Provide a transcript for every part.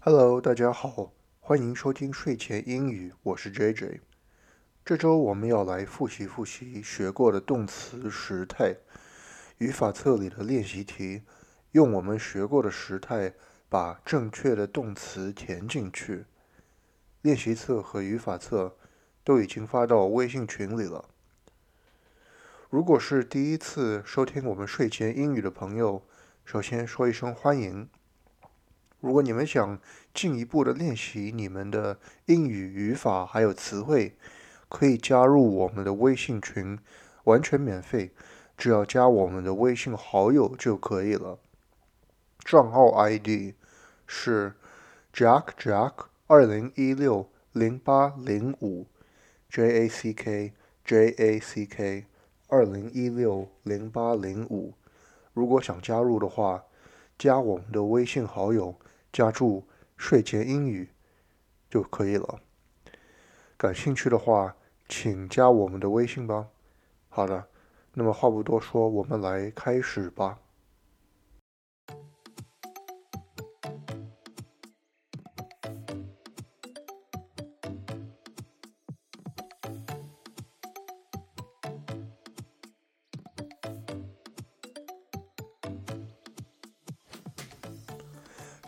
Hello，大家好，欢迎收听睡前英语，我是 JJ。这周我们要来复习复习学过的动词时态。语法册里的练习题，用我们学过的时态把正确的动词填进去。练习册和语法册都已经发到微信群里了。如果是第一次收听我们睡前英语的朋友，首先说一声欢迎。如果你们想进一步的练习你们的英语语法还有词汇，可以加入我们的微信群，完全免费，只要加我们的微信好友就可以了。账号 ID 是 Jack Jack 二零一六零八零五 J A C K J A C K 二零一六零八零五。如果想加入的话，加我们的微信好友。加注睡前英语就可以了。感兴趣的话，请加我们的微信吧。好的，那么话不多说，我们来开始吧。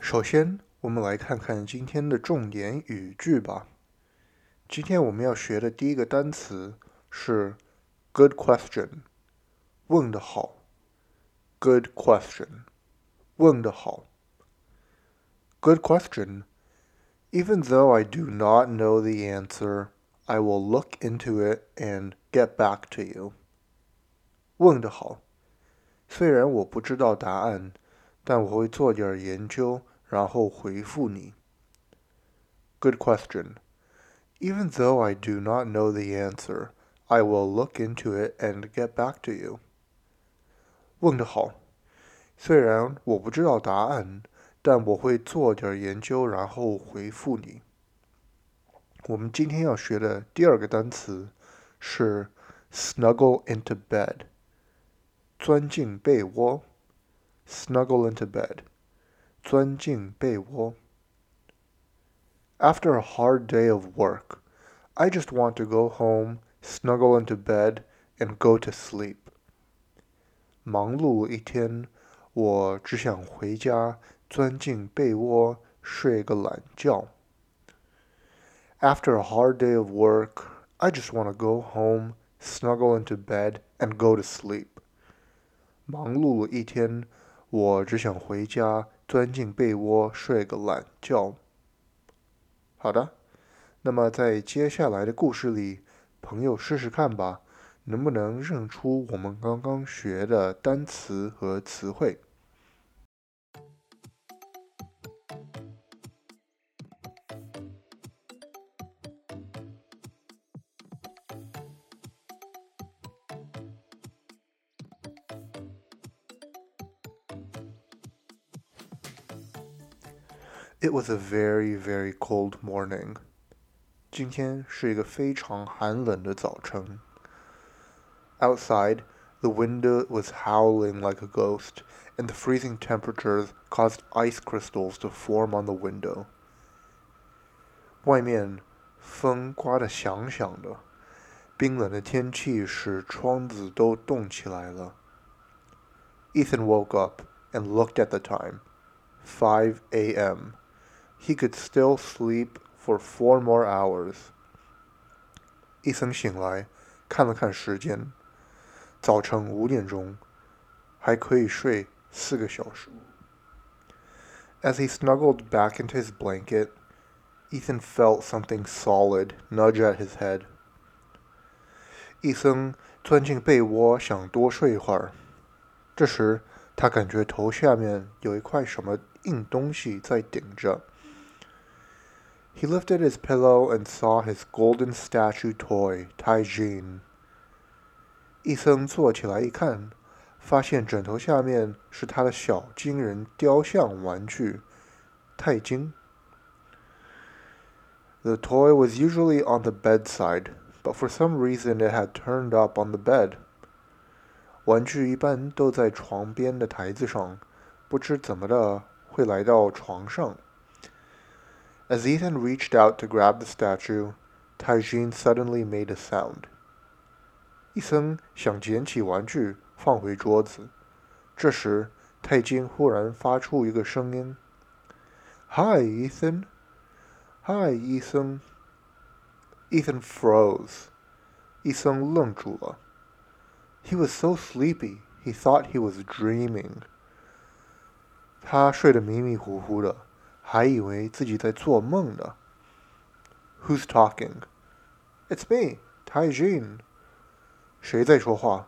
首先，我们来看看今天的重点语句吧。今天我们要学的第一个单词是 “good question”，问的好。Good question，问的好。Good question. Even though I do not know the answer, I will look into it and get back to you. 问的好。虽然我不知道答案，但我会做点研究。然后回复你。Good question. Even though I do not know the answer, I will look into it and get back to you. 问得好，虽然我不知道答案，但我会做点研究，然后回复你。我们今天要学的第二个单词是 snuggle into bed，钻进被窝。snuggle into bed。 钻进被窝。After a hard day of work, I just want to go home, snuggle into bed, and go to sleep. 忙碌一天，我只想回家，钻进被窝，睡个懒觉。After a hard day of work, I just want to go home, snuggle into bed, and go to sleep. 忙碌一天，我只想回家。 钻进被窝睡个懒觉。好的，那么在接下来的故事里，朋友试试看吧，能不能认出我们刚刚学的单词和词汇 ？It was a very, very cold morning. 今天是一个非常寒冷的早晨。Outside, the wind was howling like a ghost, and the freezing temperatures caused ice crystals to form on the window. 外面风刮得响响的，冰冷的天气使窗子都冻起来了。Ethan woke up and looked at the time. 5 a.m he could still sleep for four more hours. 伊森醒来，看了看时间，早晨五点钟，还可以睡四个小时。As he snuggled back into his blanket, Ethan felt something solid nudge at his head. 伊森钻进被窝，想多睡一会儿。这时，他感觉头下面有一块什么硬东西在顶着。 he lifted his pillow and saw his golden statue toy, Tai Jin. 伊森坐起来一看，发现枕头下面是他的小金人雕像玩具，泰金。The toy was usually on the bedside, but for some reason it had turned up on the bed. 玩具一般都在床边的台子上，不知怎么的会来到床上。As Ethan reached out to grab the statue, Taijin suddenly made a sound. 伊森想捡起玩具放回桌子，这时泰金忽然发出一个声音：“Hi, Ethan. Hi, Ethan.” Ethan froze. 伊森愣住了。He was so sleepy, he thought he was dreaming. 他睡得迷迷糊糊的， 还以为自己在做梦呢。Who's talking? It's me, Taijin. 谁在说话？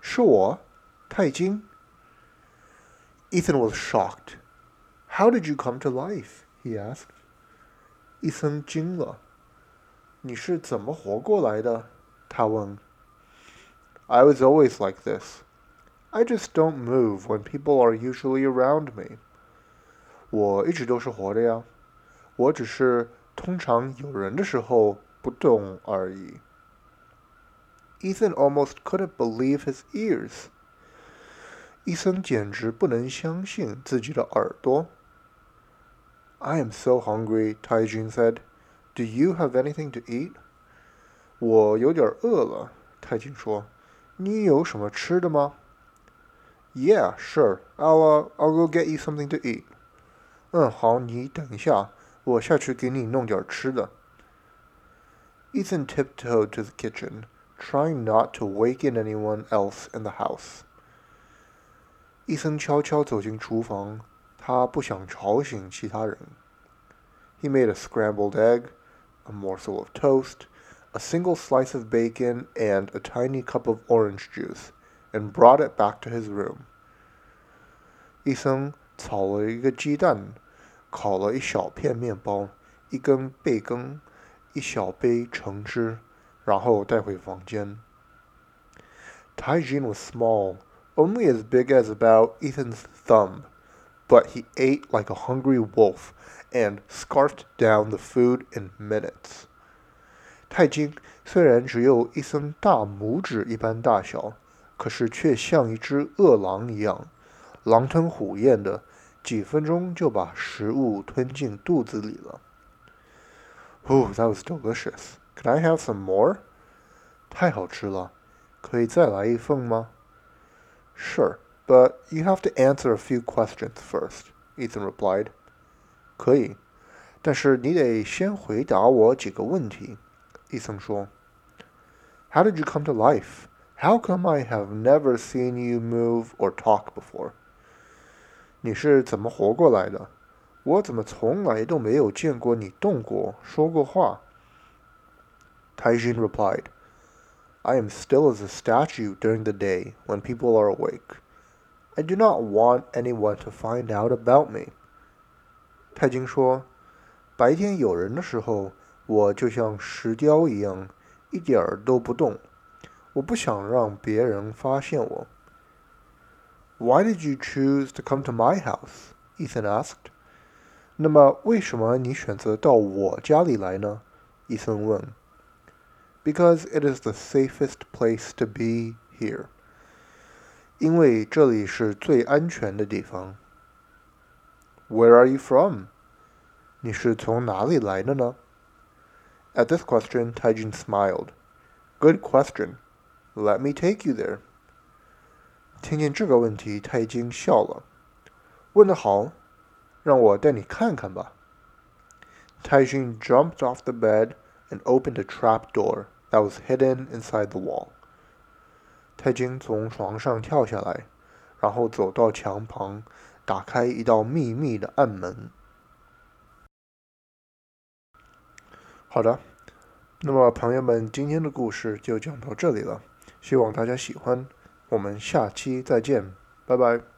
是我，泰金。Ethan was shocked. How did you come to life? he asked. 伊森惊了。你是怎么活过来的？他问。I was always like this. I just don't move when people are usually around me. 我一直都是活的呀，我只是通常有人的时候不动而已。Ethan almost couldn't believe his ears. 伊森简直不能相信自己的耳朵。I am so hungry, Taijin said. Do you have anything to eat? 我有点饿了，泰军说。你有什么吃的吗？Yeah, sure. I'll、uh, I'll go get you something to eat. 嗯，好，你等一下，我下去给你弄点吃的。Ethan tiptoed to the kitchen trying not to waken anyone else in the house. 伊森悄悄走进厨房，他不想吵醒其他人。He made a scrambled egg, a morsel of toast, a single slice of bacon, and a tiny cup of orange juice, and brought it back to his room. 伊森炒了一个鸡蛋， 烤了一小片面包，一根贝根，一小杯橙汁。然后带回房间。Taijin was small, only as big as about Ethan's thumb, but he ate like a hungry wolf and scarfed down the food in minutes. 泰金虽然只有一森大拇指一般大小，可是却像一只饿狼一样，狼吞虎咽的，几分钟就把食物吞进肚子里了。Oh, that was delicious. Can I have some more? 太好吃了，可以再来一份吗？Sure, but you have to answer a few questions first. Ethan replied. 可以，但是你得先回答我几个问题。Ethan 说。How did you come to life? How come I have never seen you move or talk before? 你是怎么活过来的？我怎么从来都没有见过你动过、说过话？Taijin replied, I am still as a statue during the day when people are awake. I do not want anyone to find out about me. 太金说：“白天有人的时候，我就像石雕一样，一点儿都不动。我不想让别人发现我。” Why did you choose to come to my house? Ethan asked. 那么，为什么你选择到我家里来呢？伊森问。because it is the safest place to be here. 因为这里是最安全的地方。Where are you from? 你是从哪里来的呢？At this question, Taijin smiled. Good question. Let me take you there. 听见这个问题，泰金笑了。问得好，让我带你看看吧。Taijin jumped off the bed and opened a trap door that was hidden inside the wall. 泰金从床上跳下来，然后走到墙旁，打开一道秘密的暗门。好的，那么朋友们，今天的故事就讲到这里了，希望大家喜欢。我们下期再见，拜拜。